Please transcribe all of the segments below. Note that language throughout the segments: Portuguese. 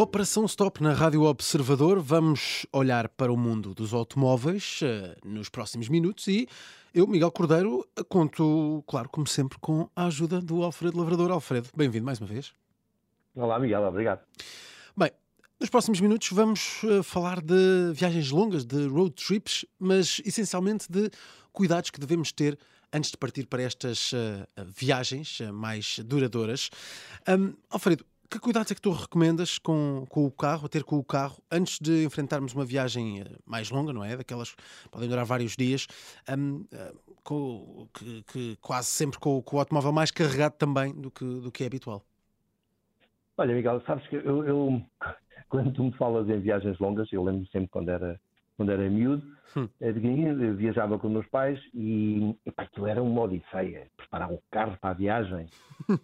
Operação Stop na Rádio Observador. Vamos olhar para o mundo dos automóveis uh, nos próximos minutos e eu, Miguel Cordeiro, conto, claro, como sempre, com a ajuda do Alfredo Lavrador. Alfredo, bem-vindo mais uma vez. Olá, Miguel, obrigado. Bem, nos próximos minutos vamos uh, falar de viagens longas, de road trips, mas essencialmente de cuidados que devemos ter antes de partir para estas uh, viagens mais duradouras. Um, Alfredo, que cuidados é que tu recomendas com, com o carro, a ter com o carro, antes de enfrentarmos uma viagem eh, mais longa, não é? Daquelas que podem durar vários dias, um, eh, com, que, que, quase sempre com, com, o automóvel mais carregado também do que, do que é habitual. Olha, Miguel, sabes que eu, eu quando tu me falas em viagens longas, eu lembro sempre quando era quando era miúdo, hum. eu viajava com meus pais e epá, aquilo era uma odisseia, preparar um carro para a viagem.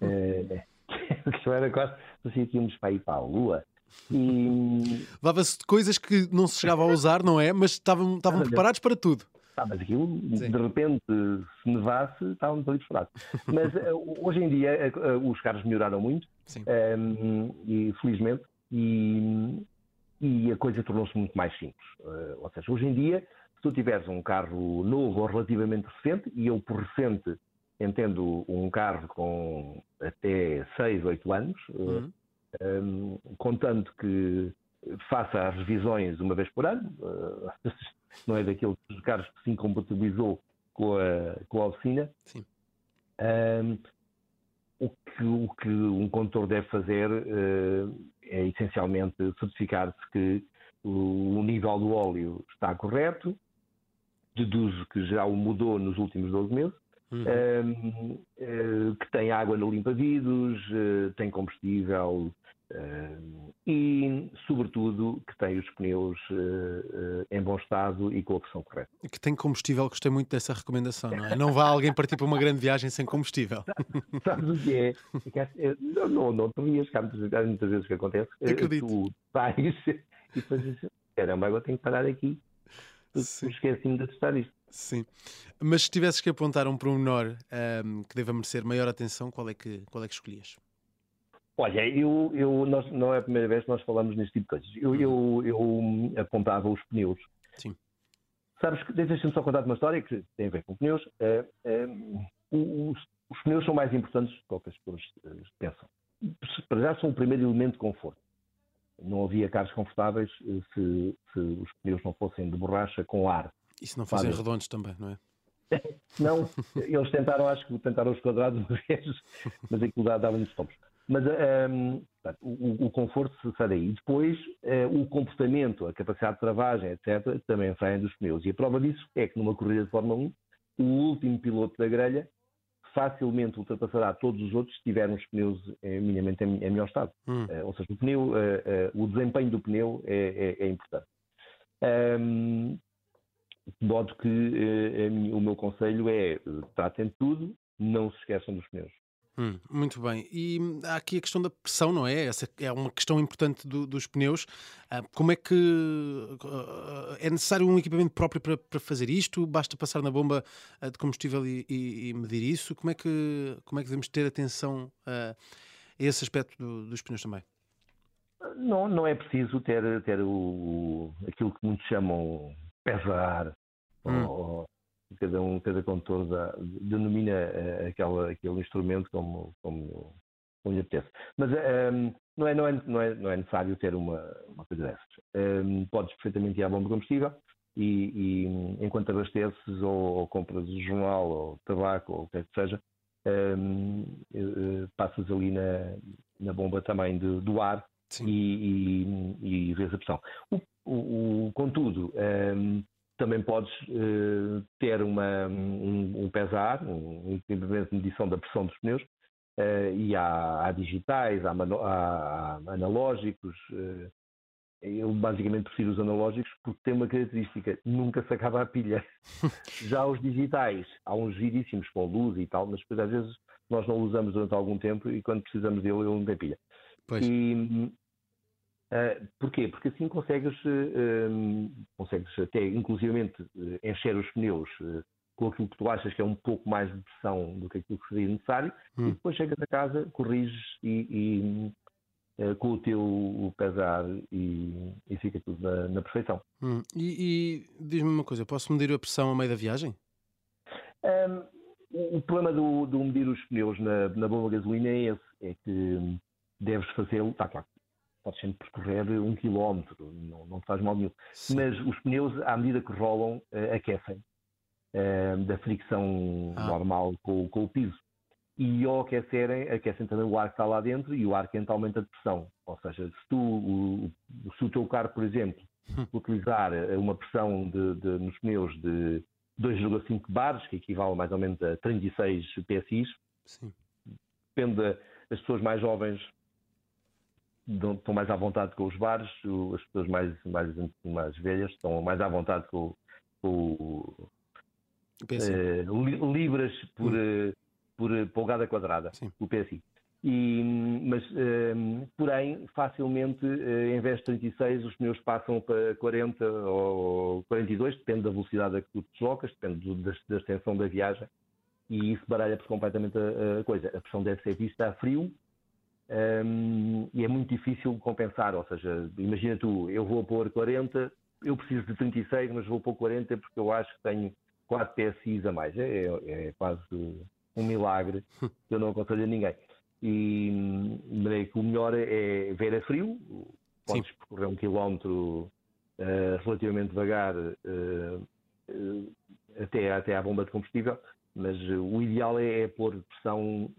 é, aquilo era quase parecia que íamos para ir para a Lua. E... Levava-se coisas que não se chegava a usar, não é? Mas estavam, estavam preparados para tudo. Ah, mas aquilo, Sim. de repente, se nevasse, estávamos ali preparados. Mas uh, hoje em dia uh, os carros melhoraram muito, um, e felizmente, e, e a coisa tornou-se muito mais simples. Uh, ou seja, hoje em dia, se tu tiveres um carro novo ou relativamente recente, e eu por recente entendo um carro com até 6, 8 anos, uhum um, contanto que faça as revisões uma vez por ano, uh, não é daqueles carros que se incompatibilizou com a, com a oficina. Um, o, que, o que um condutor deve fazer uh, é essencialmente certificar-se que o, o nível do óleo está correto, deduzo que já o mudou nos últimos 12 meses, Uhum. Um, uh, que tem água no limpa-vidros, uh, tem combustível Uh, e, sobretudo, que tem os pneus uh, uh, em bom estado e com a pressão correta. Que tem combustível, gostei muito dessa recomendação, não é? Não vá alguém partir para uma grande viagem sem combustível. Sabes o que é? é não, não, não te rias, há muitas, muitas vezes que acontece. Acredito. Tu vais e depois dizes, caramba, agora tenho que parar aqui. Esqueci-me de testar isto. Sim. Mas se tivesses que apontar um pormenor um, que deva merecer maior atenção, qual é que, qual é que escolhias? Olha, eu, eu, nós, não é a primeira vez que nós falamos neste tipo de coisas. Eu, eu, eu apontava os pneus. Sim. Sabes que, deixa-me só contar uma história que tem a ver com pneus. É, é, os, os, pneus são mais importantes do que as pessoas pensam. Para já são o primeiro elemento de conforto. Não havia carros confortáveis eh, se, se os pneus não fossem de borracha com ar. E se não fossem redondos também, não é? não, eles tentaram, acho que tentaram os quadrados uma vez, mas aquilo dava-nos topos. Mas um, ehm, o, o, conforto sai daí. Depois, uh, o comportamento, a capacidade de travagem, etc., também saem dos pneus. E a prova disso é que numa corrida de Fórmula 1, o último piloto da grelha facilmente ultrapassará todos os outros se tiver os pneus minimamente em, em melhor estado. Hum. Uh, ou seja, o, pneu, uh, uh, o desempenho do pneu é, é, é importante. Um, de modo que o meu conselho é tratem de tudo, não se esqueçam dos pneus. Hum, muito bem. E há aqui a questão da pressão, não é? Essa é uma questão importante do, dos pneus. Ah, como é que uh, é necessário um equipamento próprio para, para, fazer isto? Basta passar na bomba uh, de combustível e, e, e, medir isso? Como é que, como é que devemos ter atenção a esse aspecto do, dos pneus também? Não, não é preciso ter, ter o, aquilo que muitos chamam pesar hum. ou, cada um, cada condutor dá, denomina uh, aquela, aquele instrumento como, como, como lhe apetece. Mas um, ehm, não, é, não, é, não, é, não é necessário ter uma, uma coisa dessas. Um, ehm, podes perfeitamente ir à bomba combustível e, e enquanto abasteces ou, ou, compras o jornal ou tabaco ou o que é que seja, um, ehm, uh, passas ali na, na bomba também de, do ar e, e, e vês a pressão. O, o, o contudo, um, também podes uh, ter uma, um, um pesar, um equipamento de medição da pressão dos pneus, uh, e há, há digitais, há, há, há analógicos. Uh, eu basicamente prefiro os analógicos porque tem uma característica, nunca se acaba a pilha. Já os digitais, há uns giríssimos com luz e tal, mas depois às vezes nós não usamos durante algum tempo e quando precisamos dele ele não tem pilha. Pois. E, Uh, porquê? Porque assim consegues, uh, consegues até inclusivamente uh, encher os pneus com aquilo que tu achas que é um pouco mais de pressão do que aquilo que seria necessário hum. e depois chegas a casa, corriges e, e, com o teu pesar e, e fica tudo na, na perfeição. Hum. E, e diz-me uma coisa, posso medir a pressão a meio da viagem? Um, o problema do, do, medir os pneus na, na bomba gasolina é esse, é que deves fazê-lo, está claro, podes sempre percorrer um quilómetro, não, não faz mal nenhum. Sim. Mas os pneus, à medida que rolam, uh, aquecem uh, da fricção ah. normal com, com, o piso. E ao aquecerem, aquecem também o ar que está lá dentro e o ar quente aumenta de pressão. Ou seja, se, tu, o, se o teu carro, por exemplo, hum. utilizar uma pressão de, de, nos pneus de 2,5 bares, que equivale mais ou menos a 36 PSI, depende das pessoas mais jovens estão mais à vontade com os bares, as pessoas mais, mais, mais velhas estão mais à vontade com, com uh, libras por, hum. uh, por polgada quadrada, Sim. o PSI. E, mas, uh, porém, facilmente, em vez de 36, os pneus passam para 40 ou 42, depende da velocidade a que tu deslocas, depende da, da extensão da viagem, e isso baralha-se completamente a, a, coisa. A pressão deve ser vista a frio, um, e é muito difícil compensar. Ou seja, imagina tu, eu vou pôr 40, eu preciso de 36, mas vou pôr 40 porque eu acho que tenho 4 PSIs a mais. É, é, é quase um milagre que eu não aconselho a ninguém. E que o melhor é ver a frio, podes Sim. percorrer um quilómetro uh, relativamente devagar uh, uh, até, até à bomba de combustível, mas o ideal é, é pôr pressão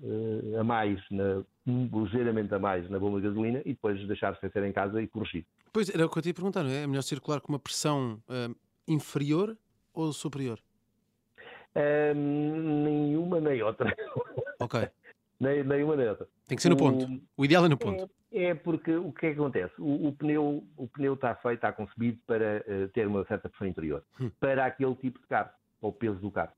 a mais na, ligeiramente a mais na bomba de gasolina e depois deixar-se aquecer em casa e corrigir. Pois, era o que eu te ia perguntar, não é? É melhor circular com uma pressão uh, inferior ou superior? Uh, nenhuma nem outra. Ok. nem, nenhuma nem outra. Tem que ser no ponto. O, o ideal é no ponto. É, é, porque o que é que acontece? O, o, pneu, o pneu está feito, está concebido para uh, ter uma certa pressão interior, hum. para aquele tipo de carro, ou peso do carro.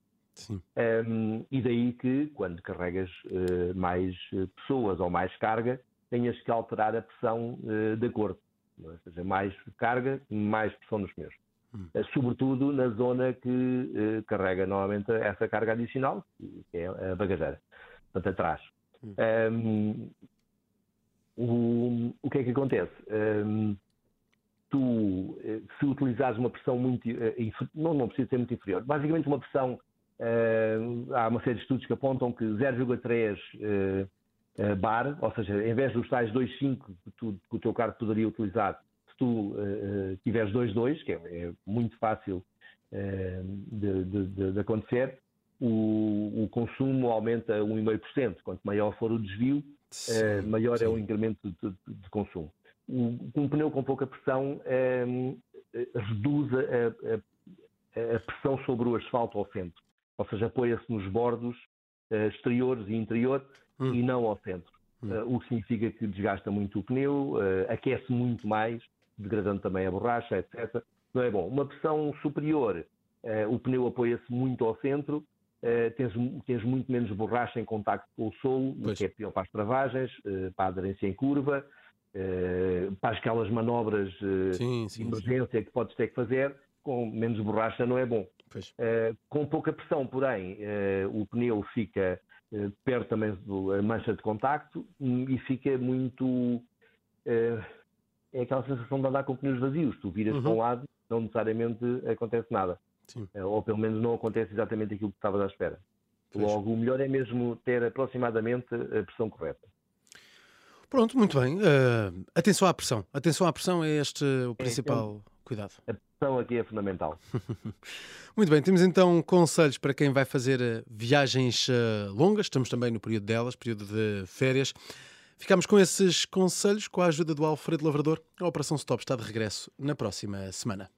Um, e daí que, quando carregas uh, mais eh, pessoas ou mais carga, tenhas que alterar a pressão uh, de acordo. Ou seja, mais carga, mais pressão nos pneus. Hum. Uh, sobretudo na zona que carrega normalmente essa carga adicional, que é a bagageira, portanto, atrás. Hum. Um, o, o que é que acontece? Um, tu, se utilizares uma pressão muito. Não, não precisa ser muito inferior. Basicamente, uma pressão há uma série de estudos que apontam que 0,3 uh, uh, bar, ou seja, em vez dos tais 2,5 que, que, o teu carro poderia utilizar, se tu uh, tiveres 2,2, que é, é, muito fácil de, de, de, acontecer, o, o, consumo aumenta 1,5%. Quanto maior for o desvio, sim, maior sim. é o incremento de, de consumo. Um, um, pneu com pouca pressão reduz a, a, a pressão sobre o asfalto ao centro ou seja, apoia-se nos bordos uh, exteriores e interior hum. e não ao centro. Hum. Uh, o que significa que desgasta muito o pneu, uh, aquece muito mais, degradando também a borracha, etc. Não é bom. Uma pressão superior, o pneu apoia-se muito ao centro, tens, tens, muito menos borracha em contacto com o solo, o que é pior para as travagens, para a aderência em curva, para aquelas manobras sim, sim, de emergência sim. que podes ter que fazer, com menos borracha não é bom. Uh, com pouca pressão, porém, uh, o pneu fica uh, perto também da mancha de contacto e fica muito. é aquela sensação de andar com pneus vazios. Tu viras uhum. para um lado, não necessariamente acontece nada. ou pelo menos não acontece exatamente aquilo que estavas à espera. Pois. Logo, o melhor é mesmo ter aproximadamente a pressão correta. Pronto, muito bem. atenção à pressão. Atenção à pressão é este o é, principal é, cuidado. A pressão aqui é fundamental. Muito bem, temos então conselhos para quem vai fazer eh, viagens uh, longas, estamos também no período delas, período de férias. Ficamos com esses conselhos com a ajuda do Alfredo Lavrador. A Operação Stop está de regresso na próxima semana.